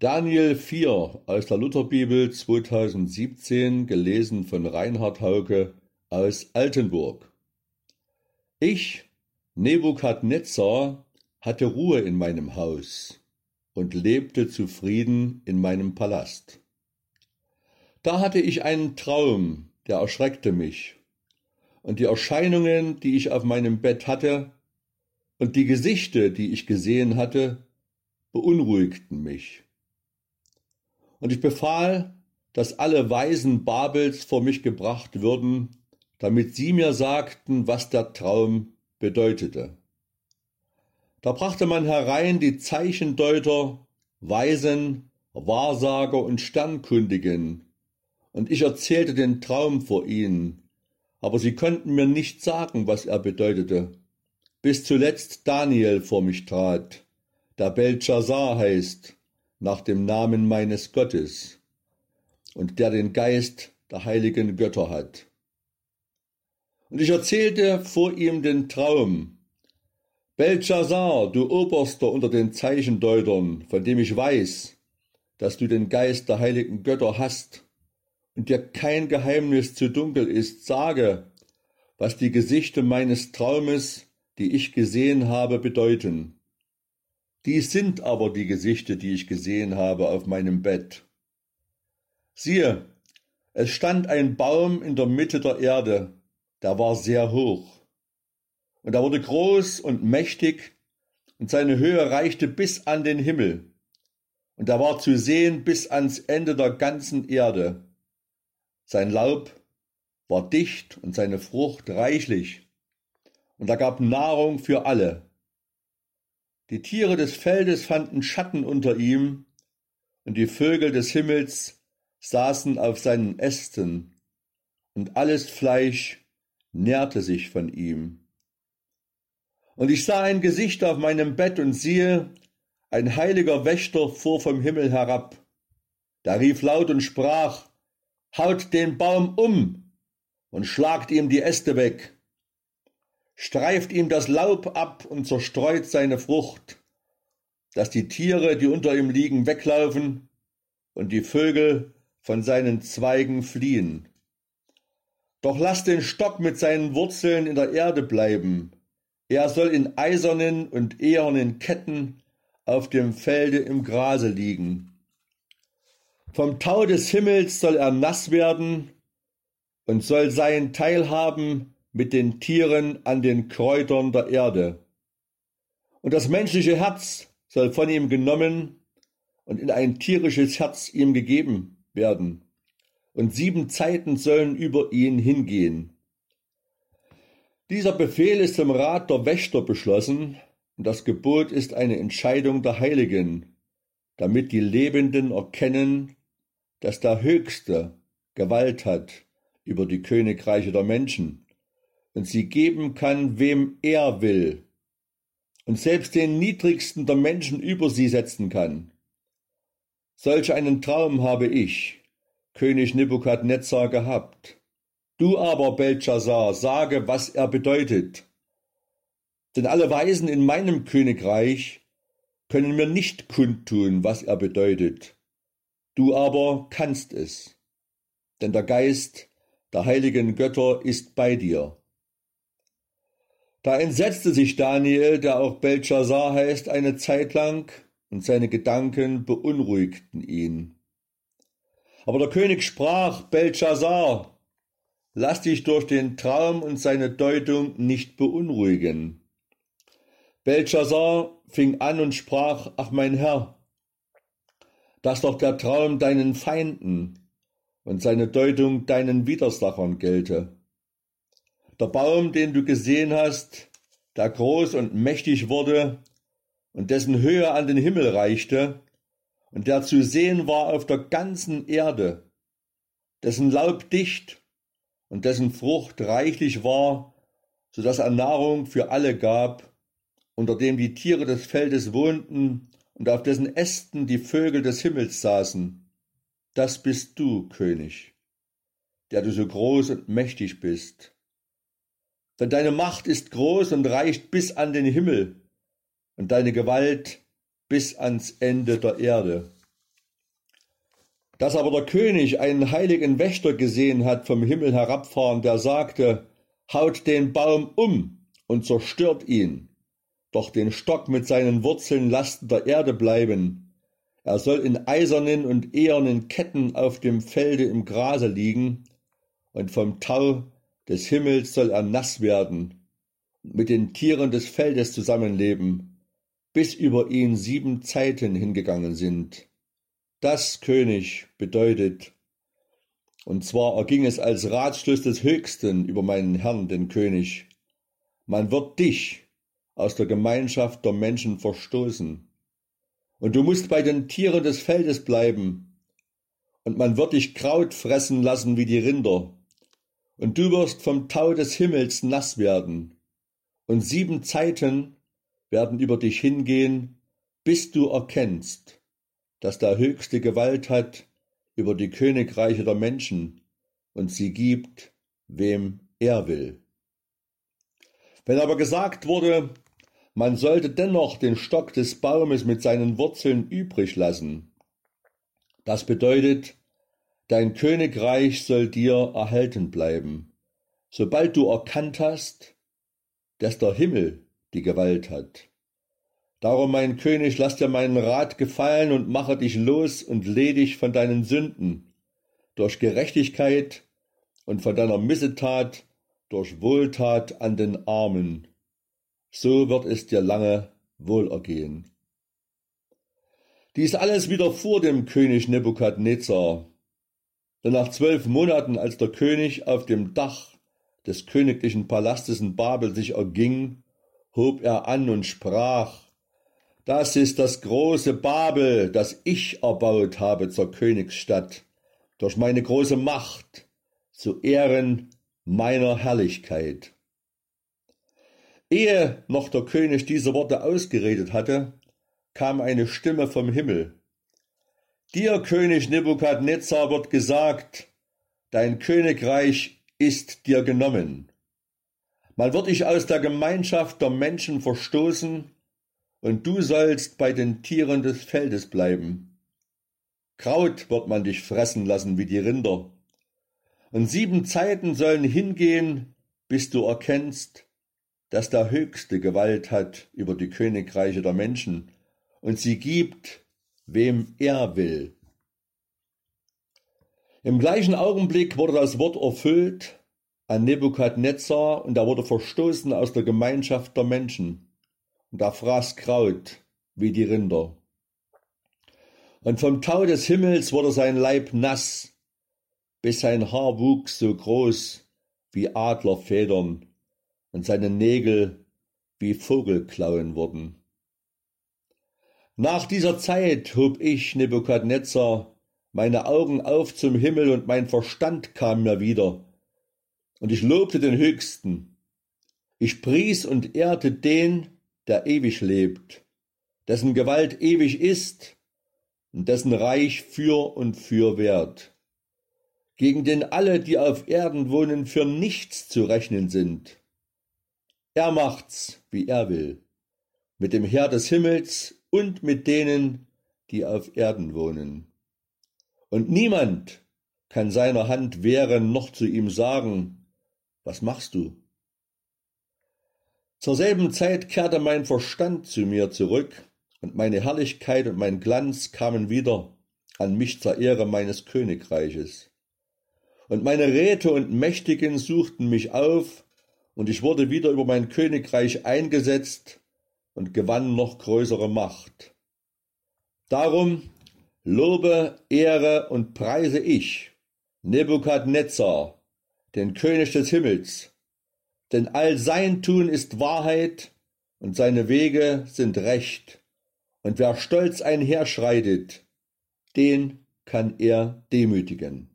Daniel 4 aus der Lutherbibel 2017, gelesen von Reinhard Hauke aus Altenburg. Ich, Nebukadnezar, hatte Ruhe in meinem Haus und lebte zufrieden in meinem Palast. Da hatte ich einen Traum, der erschreckte mich, und die Erscheinungen, die ich auf meinem Bett hatte, und die Gesichte, die ich gesehen hatte, beunruhigten mich. Und ich befahl, dass alle Weisen Babels vor mich gebracht würden, damit sie mir sagten, was der Traum bedeutete. Da brachte man herein die Zeichendeuter, Weisen, Wahrsager und Sternkundigen, und ich erzählte den Traum vor ihnen, aber sie konnten mir nicht sagen, was er bedeutete, bis zuletzt Daniel vor mich trat, der Belshazzar heißt, nach dem Namen meines Gottes und der den Geist der heiligen Götter hat. Und ich erzählte vor ihm den Traum. Belshazzar, du Oberster unter den Zeichendeutern, von dem ich weiß, dass du den Geist der heiligen Götter hast und dir kein Geheimnis zu dunkel ist, sage, was die Gesichter meines Traumes, die ich gesehen habe, bedeuten. Dies sind aber die Gesichter, die ich gesehen habe auf meinem Bett. Siehe, es stand ein Baum in der Mitte der Erde, der war sehr hoch. Und er wurde groß und mächtig, und seine Höhe reichte bis an den Himmel. Und er war zu sehen bis ans Ende der ganzen Erde. Sein Laub war dicht und seine Frucht reichlich, und er gab Nahrung für alle. Die Tiere des Feldes fanden Schatten unter ihm, und die Vögel des Himmels saßen auf seinen Ästen, und alles Fleisch nährte sich von ihm. Und ich sah ein Gesicht auf meinem Bett, und siehe, ein heiliger Wächter fuhr vom Himmel herab. Da rief laut und sprach, Haut den Baum um und schlagt ihm die Äste weg streift ihm das Laub ab und zerstreut seine Frucht, dass die Tiere, die unter ihm liegen, weglaufen und die Vögel von seinen Zweigen fliehen. Doch lass den Stock mit seinen Wurzeln in der Erde bleiben. Er soll in eisernen und ehernen Ketten auf dem Felde im Grase liegen. Vom Tau des Himmels soll er nass werden und soll seinen Teil haben mit den Tieren an den Kräutern der Erde. Und das menschliche Herz soll von ihm genommen und in ein tierisches Herz ihm gegeben werden. Und sieben Zeiten sollen über ihn hingehen. Dieser Befehl ist im Rat der Wächter beschlossen, und das Gebot ist eine Entscheidung der Heiligen, damit die Lebenden erkennen, dass der Höchste Gewalt hat über die Königreiche der Menschen und sie geben kann, wem er will, und selbst den niedrigsten der Menschen über sie setzen kann. Solch einen Traum habe ich, König Nebukadnezar, gehabt. Du aber, Belshazzar, sage, was er bedeutet. Denn alle Weisen in meinem Königreich können mir nicht kundtun, was er bedeutet. Du aber kannst es. Denn der Geist der heiligen Götter ist bei dir. Da entsetzte sich Daniel, der auch Belshazzar heißt, eine Zeit lang, und seine Gedanken beunruhigten ihn. Aber der König sprach, Belshazzar, lass dich durch den Traum und seine Deutung nicht beunruhigen. Belshazzar fing an und sprach, ach mein Herr, dass doch der Traum deinen Feinden und seine Deutung deinen Widersachern gelte. Der Baum, den du gesehen hast, der groß und mächtig wurde und dessen Höhe an den Himmel reichte und der zu sehen war auf der ganzen Erde, dessen Laub dicht und dessen Frucht reichlich war, so dass er Nahrung für alle gab, unter dem die Tiere des Feldes wohnten und auf dessen Ästen die Vögel des Himmels saßen. Das bist du, König, der du so groß und mächtig bist. Denn deine Macht ist groß und reicht bis an den Himmel und deine Gewalt bis ans Ende der Erde. Dass aber der König einen heiligen Wächter gesehen hat vom Himmel herabfahren, der sagte, haut den Baum um und zerstört ihn, doch den Stock mit seinen Wurzeln lasst der Erde bleiben. Er soll in eisernen und ehernen Ketten auf dem Felde im Grase liegen, und vom Tau des Himmels soll er nass werden, mit den Tieren des Feldes zusammenleben, bis über ihn sieben Zeiten hingegangen sind. Das, König, bedeutet, und zwar erging es als Ratschluss des Höchsten über meinen Herrn, den König, man wird dich aus der Gemeinschaft der Menschen verstoßen, und du musst bei den Tieren des Feldes bleiben, und man wird dich Kraut fressen lassen wie die Rinder, und du wirst vom Tau des Himmels nass werden, und sieben Zeiten werden über dich hingehen, bis du erkennst, dass der Höchste Gewalt hat über die Königreiche der Menschen und sie gibt, wem er will. Wenn aber gesagt wurde, man sollte dennoch den Stock des Baumes mit seinen Wurzeln übrig lassen, das bedeutet, dein Königreich soll dir erhalten bleiben, sobald du erkannt hast, dass der Himmel die Gewalt hat. Darum, mein König, lass dir meinen Rat gefallen und mache dich los und ledig von deinen Sünden, durch Gerechtigkeit und von deiner Missetat durch Wohltat an den Armen. So wird es dir lange wohlergehen. Dies alles widerfuhr dem König Nebukadnezar. Denn nach zwölf Monaten, als der König auf dem Dach des königlichen Palastes in Babel sich erging, hob er an und sprach, das ist das große Babel, das ich erbaut habe zur Königsstadt, durch meine große Macht, zu Ehren meiner Herrlichkeit. Ehe noch der König diese Worte ausgeredet hatte, kam eine Stimme vom Himmel. Dir, König Nebukadnezar, wird gesagt, dein Königreich ist dir genommen. Man wird dich aus der Gemeinschaft der Menschen verstoßen und du sollst bei den Tieren des Feldes bleiben. Kraut wird man dich fressen lassen wie die Rinder. Und sieben Zeiten sollen hingehen, bis du erkennst, dass der Höchste Gewalt hat über die Königreiche der Menschen und sie gibt, wem er will. Im gleichen Augenblick wurde das Wort erfüllt an Nebukadnezar und er wurde verstoßen aus der Gemeinschaft der Menschen und er fraß Kraut wie die Rinder. Und vom Tau des Himmels wurde sein Leib nass, bis sein Haar wuchs so groß wie Adlerfedern und seine Nägel wie Vogelklauen wurden. Nach dieser Zeit hob ich, Nebukadnezar, meine Augen auf zum Himmel und mein Verstand kam mir wieder. Und ich lobte den Höchsten. Ich pries und ehrte den, der ewig lebt, dessen Gewalt ewig ist und dessen Reich für und für wert, gegen den alle, die auf Erden wohnen, für nichts zu rechnen sind. Er macht's, wie er will, mit dem Herr des Himmels und mit denen, die auf Erden wohnen. Und niemand kann seiner Hand wehren noch zu ihm sagen, was machst du? Zur selben Zeit kehrte mein Verstand zu mir zurück, und meine Herrlichkeit und mein Glanz kamen wieder an mich zur Ehre meines Königreiches. Und meine Räte und Mächtigen suchten mich auf, und ich wurde wieder über mein Königreich eingesetzt und gewann noch größere Macht. Darum lobe, ehre und preise ich Nebukadnezar, den König des Himmels, denn all sein Tun ist Wahrheit und seine Wege sind Recht. Und wer stolz einherschreitet, den kann er demütigen.